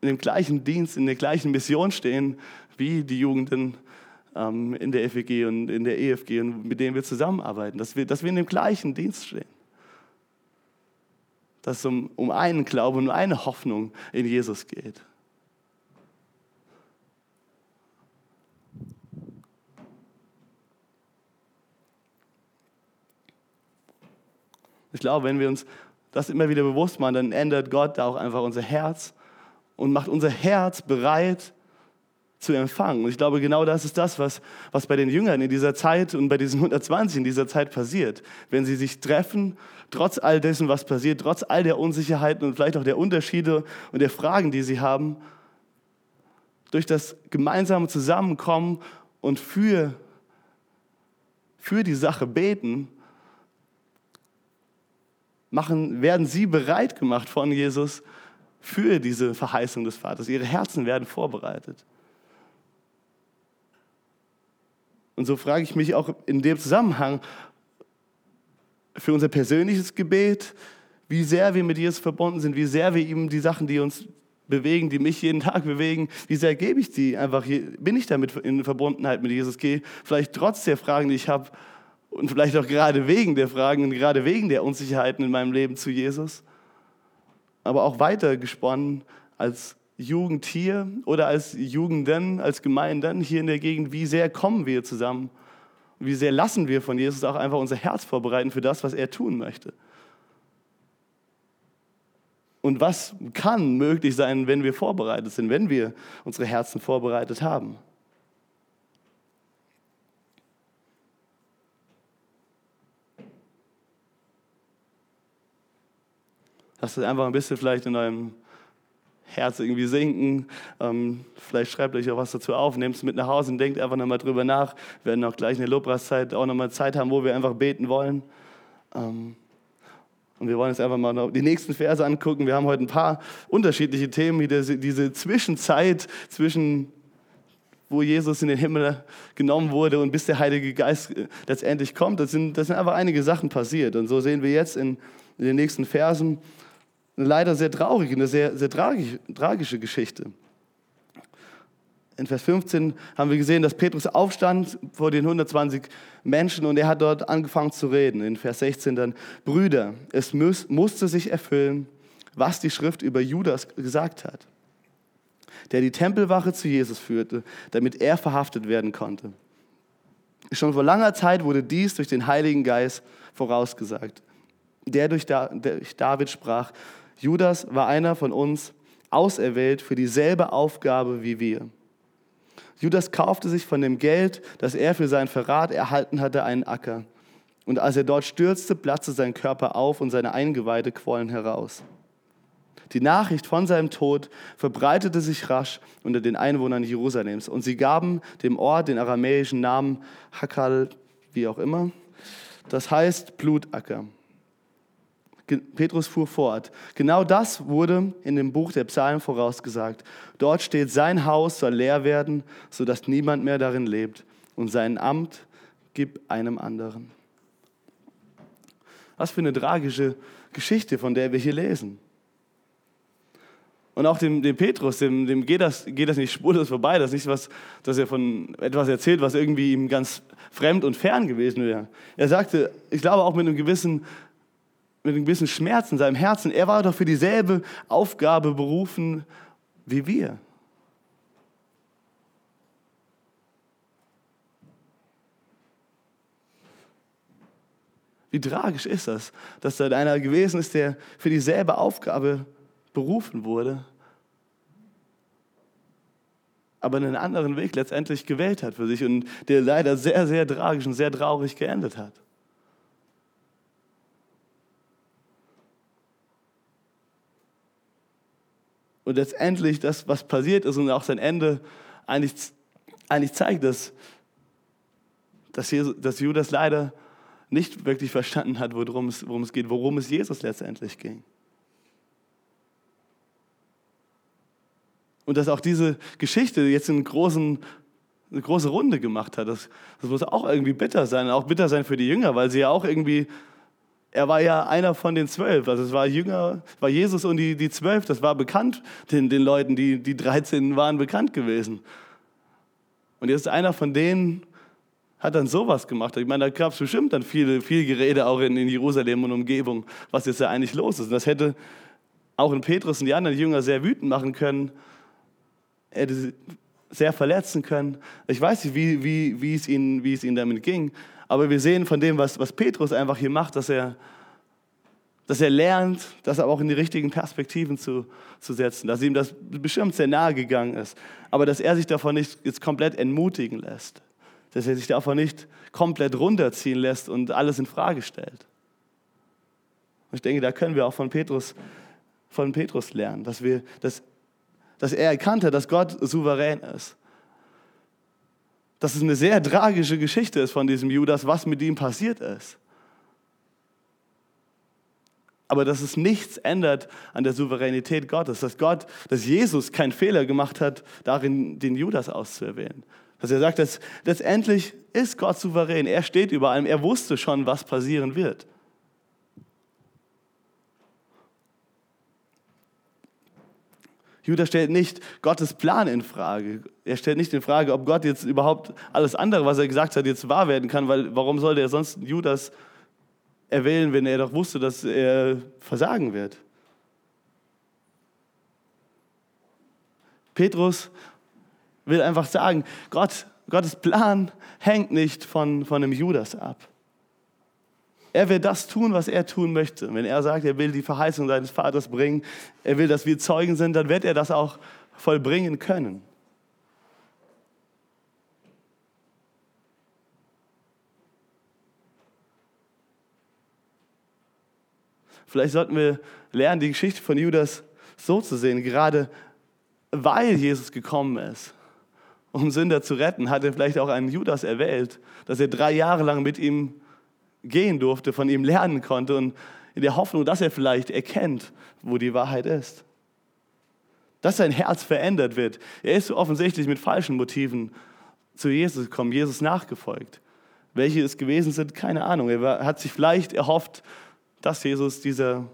in dem gleichen Dienst, in der gleichen Mission stehen, wie die Jugenden ähm, in der FEG und in der EFG und mit denen wir zusammenarbeiten, dass wir, dass wir in dem gleichen Dienst stehen dass es um, um einen Glauben, um eine Hoffnung in Jesus geht. Ich glaube, wenn wir uns das immer wieder bewusst machen, dann ändert Gott da auch einfach unser Herz und macht unser Herz bereit, zu empfangen. Und ich glaube, genau das ist das, was, was bei den Jüngern in dieser Zeit und bei diesen 120 in dieser Zeit passiert. Wenn sie sich treffen, trotz all dessen, was passiert, trotz all der Unsicherheiten und vielleicht auch der Unterschiede und der Fragen, die sie haben, durch das gemeinsame Zusammenkommen und für, für die Sache beten, machen, werden sie bereit gemacht von Jesus für diese Verheißung des Vaters. Ihre Herzen werden vorbereitet. Und so frage ich mich auch in dem Zusammenhang für unser persönliches Gebet, wie sehr wir mit Jesus verbunden sind, wie sehr wir ihm die Sachen, die uns bewegen, die mich jeden Tag bewegen, wie sehr gebe ich die einfach, bin ich damit in Verbundenheit mit Jesus, gehe vielleicht trotz der Fragen, die ich habe und vielleicht auch gerade wegen der Fragen und gerade wegen der Unsicherheiten in meinem Leben zu Jesus, aber auch weiter gesponnen als Jugend hier oder als Jugenden, als Gemeinden hier in der Gegend, wie sehr kommen wir zusammen? Wie sehr lassen wir von Jesus auch einfach unser Herz vorbereiten für das, was er tun möchte? Und was kann möglich sein, wenn wir vorbereitet sind, wenn wir unsere Herzen vorbereitet haben? Lasst es einfach ein bisschen vielleicht in eurem Herz irgendwie sinken. Ähm, vielleicht schreibt euch auch was dazu auf, nehmt es mit nach Hause und denkt einfach nochmal drüber nach. Wir werden auch gleich in der Lobpreiszeit auch nochmal Zeit haben, wo wir einfach beten wollen. Ähm, und wir wollen jetzt einfach mal die nächsten Verse angucken. Wir haben heute ein paar unterschiedliche Themen, wie diese, diese Zwischenzeit zwischen wo Jesus in den Himmel genommen wurde und bis der Heilige Geist äh, letztendlich kommt. Das sind, das sind einfach einige Sachen passiert. Und so sehen wir jetzt in, in den nächsten Versen, eine leider sehr traurige, eine sehr, sehr tragische, Geschichte. In Vers 15 haben wir gesehen, dass Petrus aufstand vor den 120 Menschen und er hat dort angefangen zu reden. In Vers 16 dann, Brüder, es muss, musste sich erfüllen, was die Schrift über Judas gesagt hat, der die Tempelwache zu Jesus führte, damit er verhaftet werden konnte. Schon vor langer Zeit wurde dies durch den Heiligen Geist vorausgesagt, der durch David sprach, Judas war einer von uns, auserwählt für dieselbe Aufgabe wie wir. Judas kaufte sich von dem Geld, das er für seinen Verrat erhalten hatte, einen Acker. Und als er dort stürzte, platzte sein Körper auf und seine Eingeweide quollen heraus. Die Nachricht von seinem Tod verbreitete sich rasch unter den Einwohnern Jerusalems und sie gaben dem Ort den aramäischen Namen Hakal, wie auch immer. Das heißt Blutacker. Petrus fuhr fort. Genau das wurde in dem Buch der Psalmen vorausgesagt. Dort steht, sein Haus soll leer werden, sodass niemand mehr darin lebt und sein Amt gibt einem anderen. Was für eine tragische Geschichte, von der wir hier lesen. Und auch dem, dem Petrus, dem, dem geht, das, geht das nicht spurlos vorbei. Das ist nicht was, dass er von etwas erzählt, was irgendwie ihm ganz fremd und fern gewesen wäre. Er sagte, ich glaube auch mit einem gewissen, mit einem gewissen Schmerz in seinem Herzen, er war doch für dieselbe Aufgabe berufen wie wir. Wie tragisch ist das, dass da einer gewesen ist, der für dieselbe Aufgabe berufen wurde, aber einen anderen Weg letztendlich gewählt hat für sich und der leider sehr, sehr tragisch und sehr traurig geendet hat. Und letztendlich das, was passiert ist und auch sein Ende eigentlich, eigentlich zeigt, dass, dass, Jesus, dass Judas leider nicht wirklich verstanden hat, worum es, worum es geht, worum es Jesus letztendlich ging. Und dass auch diese Geschichte jetzt einen großen, eine große Runde gemacht hat, das, das muss auch irgendwie bitter sein, auch bitter sein für die Jünger, weil sie ja auch irgendwie, er war ja einer von den zwölf, also es war Jünger, war Jesus und die, die zwölf, das war bekannt den, den Leuten, die, die 13 waren bekannt gewesen. Und jetzt einer von denen, hat dann sowas gemacht. Ich meine, da gab es bestimmt dann viel, viel Gerede auch in, in Jerusalem und Umgebung, was jetzt da eigentlich los ist. Und das hätte auch in Petrus und die anderen Jünger sehr wütend machen können, hätte sie sehr verletzen können. Ich weiß nicht, wie, wie, wie, es ihnen, wie es ihnen damit ging, aber wir sehen von dem, was, was Petrus einfach hier macht, dass er, dass er lernt, das aber auch in die richtigen Perspektiven zu, zu setzen, dass ihm das bestimmt sehr nahe gegangen ist, aber dass er sich davon nicht jetzt komplett entmutigen lässt, dass er sich davon nicht komplett runterziehen lässt und alles in Frage stellt. Und ich denke, da können wir auch von Petrus, von Petrus lernen, dass, wir, dass dass er erkannte, dass Gott souverän ist. Dass es eine sehr tragische Geschichte ist von diesem Judas, was mit ihm passiert ist. Aber dass es nichts ändert an der Souveränität Gottes, dass Gott, dass Jesus keinen Fehler gemacht hat, darin den Judas auszuerwählen. Dass er sagt, dass letztendlich ist Gott souverän. Er steht über allem. Er wusste schon, was passieren wird. Judas stellt nicht Gottes Plan in Frage. Er stellt nicht in Frage, ob Gott jetzt überhaupt alles andere, was er gesagt hat, jetzt wahr werden kann, weil warum sollte er sonst Judas erwählen, wenn er doch wusste, dass er versagen wird? Petrus will einfach sagen, Gott, Gottes Plan hängt nicht von, von einem Judas ab. Er will das tun, was er tun möchte. Wenn er sagt, er will die Verheißung seines Vaters bringen, er will, dass wir Zeugen sind, dann wird er das auch vollbringen können. Vielleicht sollten wir lernen, die Geschichte von Judas so zu sehen, gerade weil Jesus gekommen ist, um Sünder zu retten, hat er vielleicht auch einen Judas erwählt, dass er drei Jahre lang mit ihm gehen durfte, von ihm lernen konnte und in der Hoffnung, dass er vielleicht erkennt, wo die Wahrheit ist. Dass sein Herz verändert wird. Er ist offensichtlich mit falschen Motiven zu Jesus gekommen, Jesus nachgefolgt. Welche es gewesen sind, keine Ahnung. Er hat sich vielleicht erhofft, dass Jesus dieser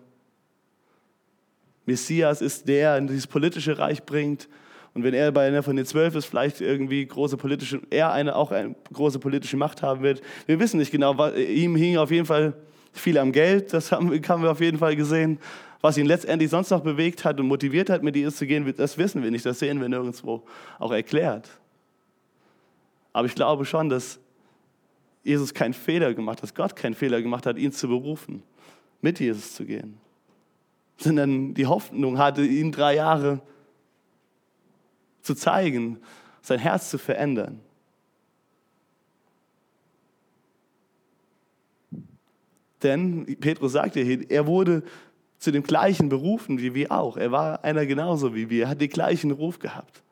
Messias ist, der in dieses politische Reich bringt, und wenn er bei einer von den zwölf ist, vielleicht irgendwie große politische, er eine, auch eine große politische Macht haben wird. Wir wissen nicht genau, was, ihm hing auf jeden Fall viel am Geld, das haben, haben wir auf jeden Fall gesehen. Was ihn letztendlich sonst noch bewegt hat und motiviert hat, mit Jesus zu gehen, das wissen wir nicht, das sehen wir nirgendwo auch erklärt. Aber ich glaube schon, dass Jesus keinen Fehler gemacht hat, dass Gott keinen Fehler gemacht hat, ihn zu berufen, mit Jesus zu gehen. sondern die Hoffnung hatte, ihn drei Jahre zu zeigen, sein Herz zu verändern. Denn Petrus sagte hier, er wurde zu dem gleichen berufen wie wir auch. Er war einer genauso wie wir, er hat den gleichen Ruf gehabt.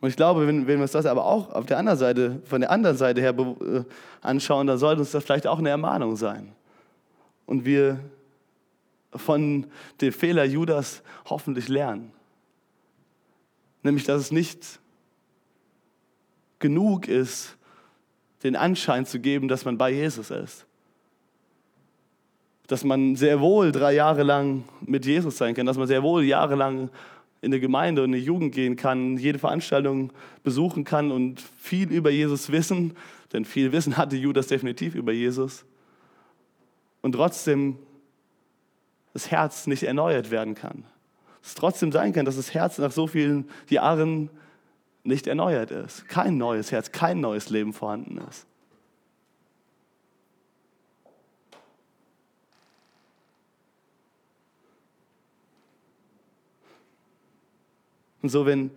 Und ich glaube, wenn, wenn wir uns das aber auch auf der anderen Seite, von der anderen Seite her äh, anschauen, dann sollte uns das vielleicht auch eine Ermahnung sein. Und wir von dem Fehler Judas hoffentlich lernen. Nämlich, dass es nicht genug ist, den Anschein zu geben, dass man bei Jesus ist. Dass man sehr wohl drei Jahre lang mit Jesus sein kann, dass man sehr wohl jahrelang in der Gemeinde und in die Jugend gehen kann, jede Veranstaltung besuchen kann und viel über Jesus wissen, denn viel Wissen hatte Judas definitiv über Jesus. Und trotzdem das Herz nicht erneuert werden kann. Es trotzdem sein kann, dass das Herz nach so vielen Jahren nicht erneuert ist. Kein neues Herz, kein neues Leben vorhanden ist. Und so, wenn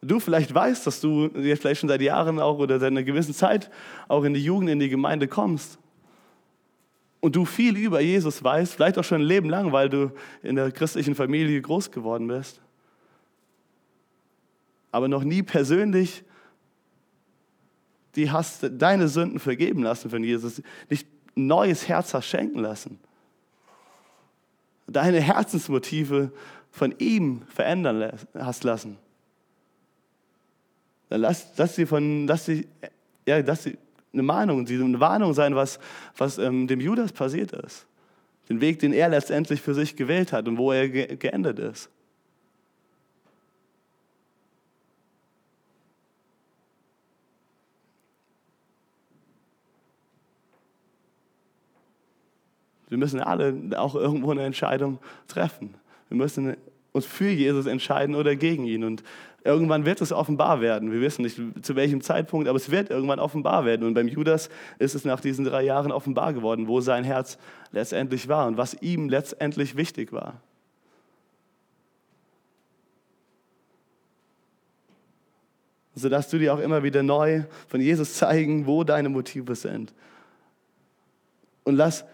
du vielleicht weißt, dass du jetzt vielleicht schon seit Jahren auch oder seit einer gewissen Zeit auch in die Jugend, in die Gemeinde kommst und du viel über Jesus weißt, vielleicht auch schon ein Leben lang, weil du in der christlichen Familie groß geworden bist, aber noch nie persönlich die hast deine Sünden vergeben lassen von Jesus, nicht ein neues Herz hast schenken lassen, deine Herzensmotive von ihm verändern hast lassen. Dann lass, lass sie von, lass sie, ja, lass sie eine Mahnung, eine Warnung sein, was, was ähm, dem Judas passiert ist. Den Weg, den er letztendlich für sich gewählt hat und wo er ge geendet ist. Wir müssen alle auch irgendwo eine Entscheidung treffen. Wir müssen uns für Jesus entscheiden oder gegen ihn. Und irgendwann wird es offenbar werden. Wir wissen nicht zu welchem Zeitpunkt, aber es wird irgendwann offenbar werden. Und beim Judas ist es nach diesen drei Jahren offenbar geworden, wo sein Herz letztendlich war und was ihm letztendlich wichtig war. Sodass du dir auch immer wieder neu von Jesus zeigen, wo deine Motive sind. Und lass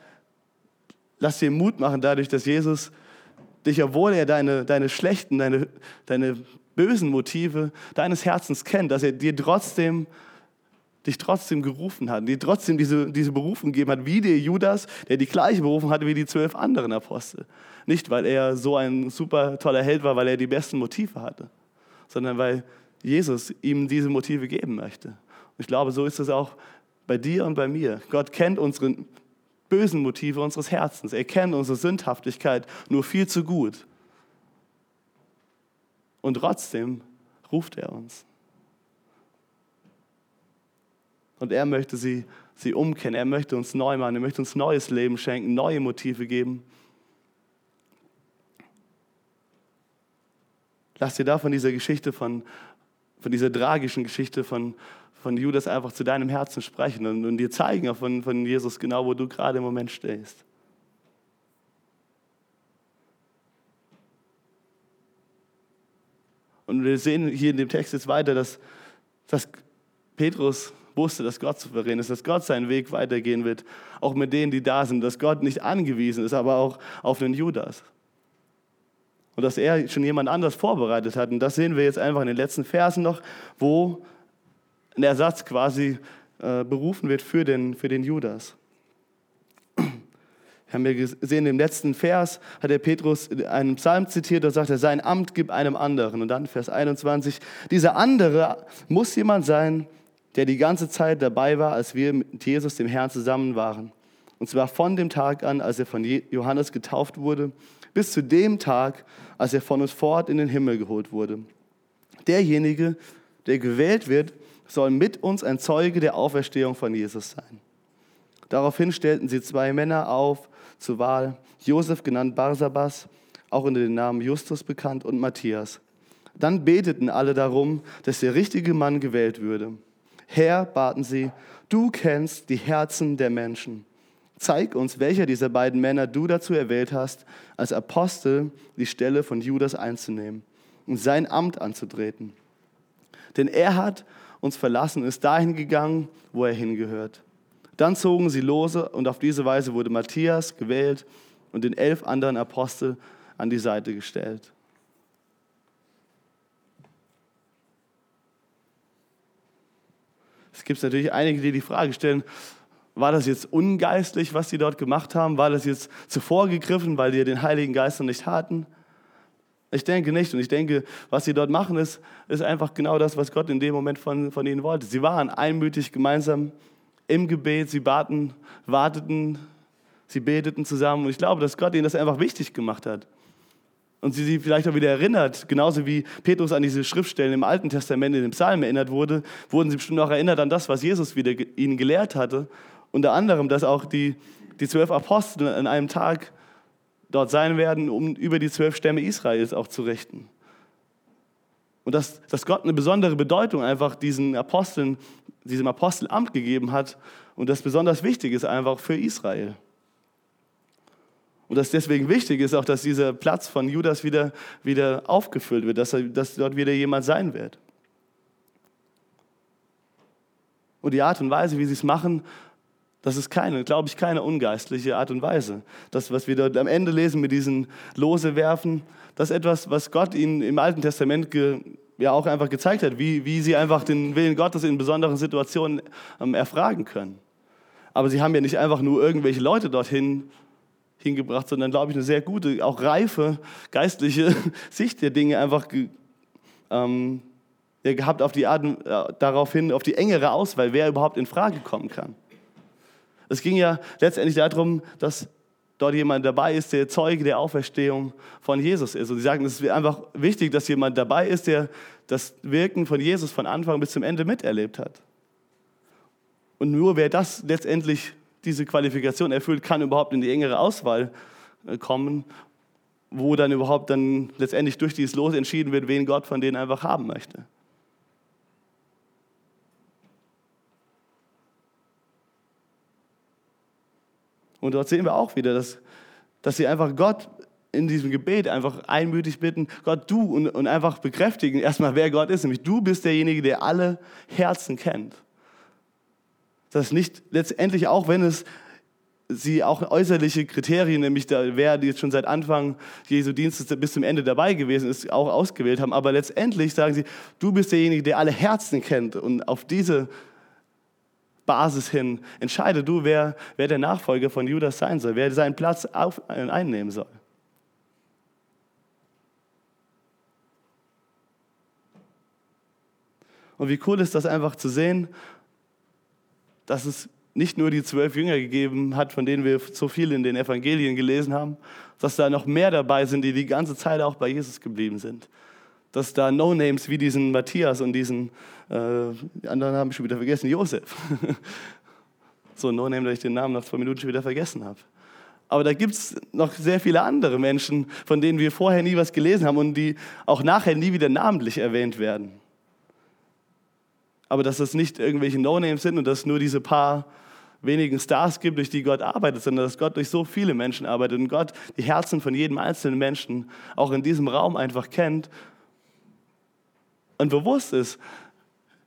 lass dir Mut machen dadurch, dass Jesus dich, obwohl er deine, deine schlechten, deine, deine bösen Motive deines Herzens kennt, dass er dir trotzdem dich trotzdem gerufen hat, dir trotzdem diese, diese Berufung gegeben hat, wie der Judas, der die gleiche Berufung hatte wie die zwölf anderen Apostel. Nicht, weil er so ein super toller Held war, weil er die besten Motive hatte, sondern weil Jesus ihm diese Motive geben möchte. Und ich glaube, so ist es auch bei dir und bei mir. Gott kennt unsere bösen Motive unseres Herzens. Er kennt unsere Sündhaftigkeit nur viel zu gut. Und trotzdem ruft er uns. Und er möchte sie, sie umkennen. Er möchte uns neu machen. Er möchte uns neues Leben schenken, neue Motive geben. Lass dir da von dieser Geschichte, von, von dieser tragischen Geschichte von, von Judas einfach zu deinem Herzen sprechen und, und dir zeigen von, von Jesus genau, wo du gerade im Moment stehst. Und wir sehen hier in dem Text jetzt weiter, dass, dass Petrus wusste, dass Gott souverän ist, dass Gott seinen Weg weitergehen wird, auch mit denen, die da sind, dass Gott nicht angewiesen ist, aber auch auf den Judas. Und dass er schon jemand anders vorbereitet hat. Und das sehen wir jetzt einfach in den letzten Versen noch, wo ein Ersatz quasi äh, berufen wird für den, für den Judas. Wir haben gesehen, im letzten Vers hat der Petrus einen Psalm zitiert, da sagt er, sein Amt gibt einem anderen. Und dann Vers 21, dieser andere muss jemand sein, der die ganze Zeit dabei war, als wir mit Jesus, dem Herrn, zusammen waren. Und zwar von dem Tag an, als er von Johannes getauft wurde, bis zu dem Tag, als er von uns fort in den Himmel geholt wurde. Derjenige, der gewählt wird, soll mit uns ein Zeuge der Auferstehung von Jesus sein. Daraufhin stellten sie zwei Männer auf zur Wahl, Josef genannt Barsabas, auch unter dem Namen Justus bekannt, und Matthias. Dann beteten alle darum, dass der richtige Mann gewählt würde. Herr, baten sie, du kennst die Herzen der Menschen. zeig uns, welcher dieser beiden Männer du dazu erwählt hast, als Apostel die Stelle von Judas einzunehmen und sein Amt anzutreten. Denn er hat uns verlassen und ist dahin gegangen, wo er hingehört. Dann zogen sie lose und auf diese Weise wurde Matthias gewählt und den elf anderen Apostel an die Seite gestellt. Es gibt natürlich einige, die die Frage stellen, war das jetzt ungeistlich, was sie dort gemacht haben? War das jetzt zuvor gegriffen, weil die den Heiligen Geist noch nicht hatten? Ich denke nicht. Und ich denke, was sie dort machen, ist, ist einfach genau das, was Gott in dem Moment von, von ihnen wollte. Sie waren einmütig gemeinsam im Gebet, sie baten, warteten, sie beteten zusammen. Und ich glaube, dass Gott ihnen das einfach wichtig gemacht hat. Und sie sie vielleicht auch wieder erinnert, genauso wie Petrus an diese Schriftstellen im Alten Testament in dem Psalm erinnert wurde, wurden sie bestimmt auch erinnert an das, was Jesus wieder ihnen gelehrt hatte. Unter anderem, dass auch die, die zwölf Apostel an einem Tag dort sein werden, um über die zwölf Stämme Israels auch zu richten. Und dass, dass Gott eine besondere Bedeutung einfach diesen Aposteln, diesem Apostelamt gegeben hat und das besonders wichtig ist einfach für Israel. Und dass deswegen wichtig ist auch, dass dieser Platz von Judas wieder, wieder aufgefüllt wird, dass, er, dass dort wieder jemand sein wird. Und die Art und Weise, wie sie es machen, das ist keine, glaube ich, keine ungeistliche Art und Weise. Das, was wir dort am Ende lesen mit diesen Lose werfen, das ist etwas, was Gott ihnen im Alten Testament ge, ja auch einfach gezeigt hat, wie, wie sie einfach den Willen Gottes in besonderen Situationen ähm, erfragen können. Aber sie haben ja nicht einfach nur irgendwelche Leute dorthin hingebracht, sondern, glaube ich, eine sehr gute, auch reife geistliche Sicht der Dinge einfach ähm, gehabt auf die Art, äh, darauf hin, auf die engere Auswahl, wer überhaupt in Frage kommen kann. Es ging ja letztendlich darum, dass dort jemand dabei ist, der Zeuge der Auferstehung von Jesus ist. Und sie sagen, es ist einfach wichtig, dass jemand dabei ist, der das Wirken von Jesus von Anfang bis zum Ende miterlebt hat. Und nur wer das letztendlich, diese Qualifikation erfüllt, kann überhaupt in die engere Auswahl äh, kommen, wo dann überhaupt dann letztendlich durch dieses Los entschieden wird, wen Gott von denen einfach haben möchte. Und dort sehen wir auch wieder, dass, dass sie einfach Gott in diesem Gebet einfach einmütig bitten, Gott, du, und, und einfach bekräftigen erstmal, wer Gott ist, nämlich du bist derjenige, der alle Herzen kennt. Das nicht letztendlich, auch wenn es sie auch äußerliche Kriterien, nämlich da, wer jetzt schon seit Anfang Jesu Dienstes bis zum Ende dabei gewesen ist, auch ausgewählt haben. Aber letztendlich sagen sie, du bist derjenige, der alle Herzen kennt. Und auf diese Basis hin. Entscheide du, wer, wer der Nachfolger von Judas sein soll, wer seinen Platz auf, äh, einnehmen soll. Und wie cool ist das einfach zu sehen, dass es nicht nur die zwölf Jünger gegeben hat, von denen wir so viel in den Evangelien gelesen haben, dass da noch mehr dabei sind, die die ganze Zeit auch bei Jesus geblieben sind dass da No-Names wie diesen Matthias und diesen, äh, die anderen haben ich schon wieder vergessen, Josef. so ein No-Name, dass ich den Namen nach zwei Minuten schon wieder vergessen habe. Aber da gibt es noch sehr viele andere Menschen, von denen wir vorher nie was gelesen haben und die auch nachher nie wieder namentlich erwähnt werden. Aber dass das nicht irgendwelche No-Names sind und dass nur diese paar wenigen Stars gibt, durch die Gott arbeitet, sondern dass Gott durch so viele Menschen arbeitet und Gott die Herzen von jedem einzelnen Menschen auch in diesem Raum einfach kennt und bewusst ist,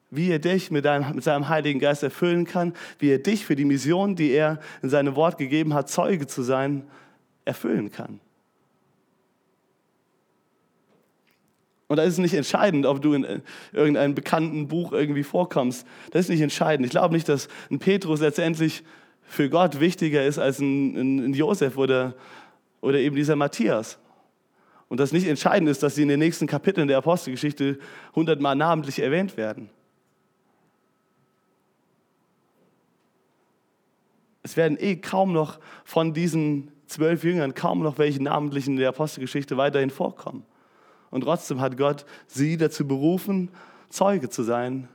wie er dich mit, deinem, mit seinem Heiligen Geist erfüllen kann, wie er dich für die Mission, die er in seinem Wort gegeben hat, Zeuge zu sein, erfüllen kann. Und da ist es nicht entscheidend, ob du in äh, irgendeinem bekannten Buch irgendwie vorkommst. Das ist nicht entscheidend. Ich glaube nicht, dass ein Petrus letztendlich für Gott wichtiger ist als ein, ein Josef oder, oder eben dieser Matthias. Und das nicht entscheidend ist, dass sie in den nächsten Kapiteln der Apostelgeschichte hundertmal namentlich erwähnt werden. Es werden eh kaum noch von diesen zwölf Jüngern, kaum noch welche namentlich in der Apostelgeschichte weiterhin vorkommen. Und trotzdem hat Gott sie dazu berufen, Zeuge zu sein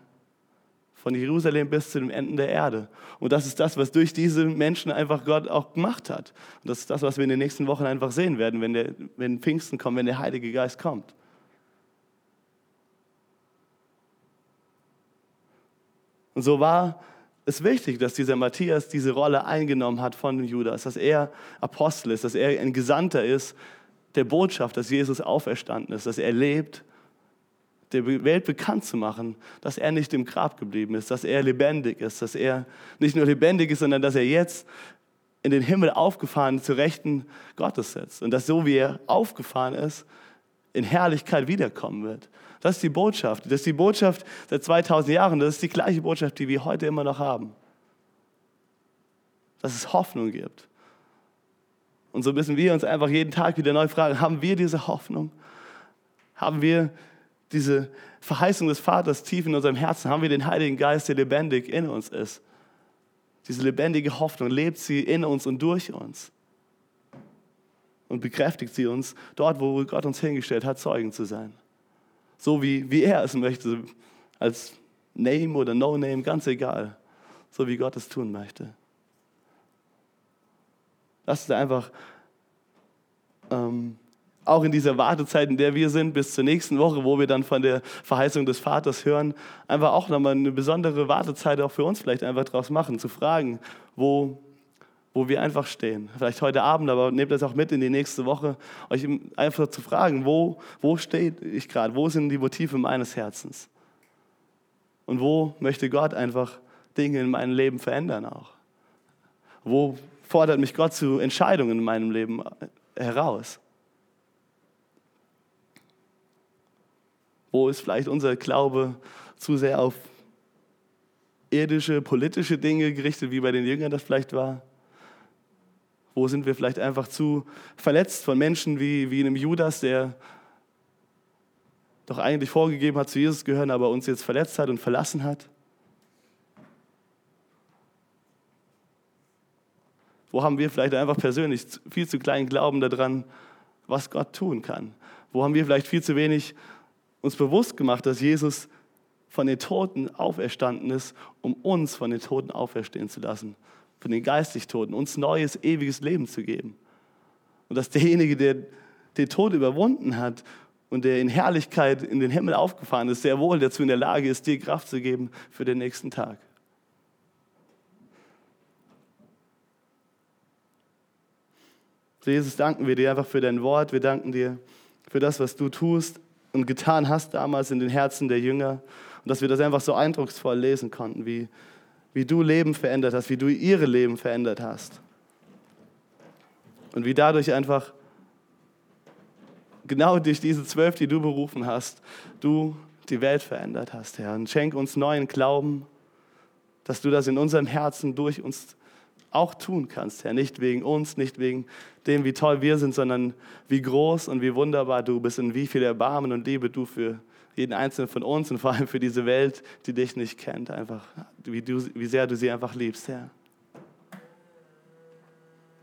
von Jerusalem bis zu den Enden der Erde. Und das ist das, was durch diese Menschen einfach Gott auch gemacht hat. Und das ist das, was wir in den nächsten Wochen einfach sehen werden, wenn, der, wenn Pfingsten kommt, wenn der Heilige Geist kommt. Und so war ist wichtig, dass dieser Matthias diese Rolle eingenommen hat von Judas, dass er Apostel ist, dass er ein Gesandter ist der Botschaft, dass Jesus auferstanden ist, dass er lebt, der Welt bekannt zu machen, dass er nicht im Grab geblieben ist, dass er lebendig ist, dass er nicht nur lebendig ist, sondern dass er jetzt in den Himmel aufgefahren zu Rechten Gottes sitzt und dass so wie er aufgefahren ist, in Herrlichkeit wiederkommen wird. Das ist die Botschaft. Das ist die Botschaft seit 2000 Jahren. Das ist die gleiche Botschaft, die wir heute immer noch haben. Dass es Hoffnung gibt. Und so müssen wir uns einfach jeden Tag wieder neu fragen, haben wir diese Hoffnung? Haben wir diese Verheißung des Vaters tief in unserem Herzen? Haben wir den Heiligen Geist, der lebendig in uns ist? Diese lebendige Hoffnung, lebt sie in uns und durch uns? Und bekräftigt sie uns dort, wo Gott uns hingestellt hat, Zeugen zu sein so wie, wie er es möchte, als Name oder No Name, ganz egal, so wie Gott es tun möchte. Lass uns einfach ähm, auch in dieser Wartezeit, in der wir sind, bis zur nächsten Woche, wo wir dann von der Verheißung des Vaters hören, einfach auch nochmal eine besondere Wartezeit auch für uns vielleicht einfach draus machen, zu fragen, wo wo wir einfach stehen. Vielleicht heute Abend, aber nehmt das auch mit in die nächste Woche, euch einfach zu fragen, wo, wo stehe ich gerade, wo sind die Motive meines Herzens? Und wo möchte Gott einfach Dinge in meinem Leben verändern auch? Wo fordert mich Gott zu Entscheidungen in meinem Leben heraus? Wo ist vielleicht unser Glaube zu sehr auf irdische, politische Dinge gerichtet, wie bei den Jüngern das vielleicht war? Wo sind wir vielleicht einfach zu verletzt von Menschen wie, wie einem Judas, der doch eigentlich vorgegeben hat, zu Jesus gehören, aber uns jetzt verletzt hat und verlassen hat? Wo haben wir vielleicht einfach persönlich viel zu kleinen Glauben daran, was Gott tun kann? Wo haben wir vielleicht viel zu wenig uns bewusst gemacht, dass Jesus von den Toten auferstanden ist, um uns von den Toten auferstehen zu lassen? von den geistig Toten, uns neues, ewiges Leben zu geben. Und dass derjenige, der den Tod überwunden hat und der in Herrlichkeit in den Himmel aufgefahren ist, sehr wohl dazu in der Lage ist, dir Kraft zu geben für den nächsten Tag. Jesus, danken wir dir einfach für dein Wort. Wir danken dir für das, was du tust und getan hast damals in den Herzen der Jünger. Und dass wir das einfach so eindrucksvoll lesen konnten, wie, wie du Leben verändert hast, wie du ihre Leben verändert hast. Und wie dadurch einfach, genau durch diese zwölf, die du berufen hast, du die Welt verändert hast, Herr. Und schenk uns neuen Glauben, dass du das in unserem Herzen durch uns auch tun kannst, Herr. Nicht wegen uns, nicht wegen dem, wie toll wir sind, sondern wie groß und wie wunderbar du bist und wie viel Erbarmen und Liebe du für jeden einzelnen von uns und vor allem für diese Welt, die dich nicht kennt, einfach, wie, du, wie sehr du sie einfach liebst, Herr.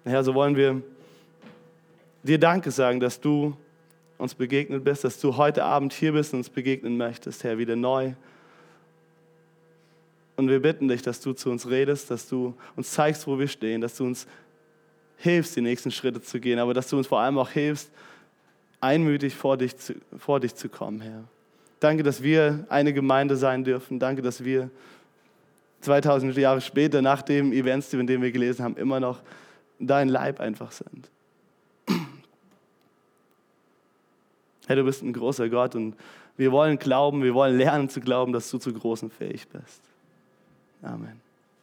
Herr, so wollen wir dir Danke sagen, dass du uns begegnet bist, dass du heute Abend hier bist und uns begegnen möchtest, Herr, wieder neu. Und wir bitten dich, dass du zu uns redest, dass du uns zeigst, wo wir stehen, dass du uns hilfst, die nächsten Schritte zu gehen, aber dass du uns vor allem auch hilfst, einmütig vor dich zu, vor dich zu kommen, Herr. Danke, dass wir eine Gemeinde sein dürfen. Danke, dass wir 2000 Jahre später, nach dem Event, in dem wir gelesen haben, immer noch dein Leib einfach sind. Herr, du bist ein großer Gott und wir wollen glauben, wir wollen lernen zu glauben, dass du zu Großen fähig bist. Amen.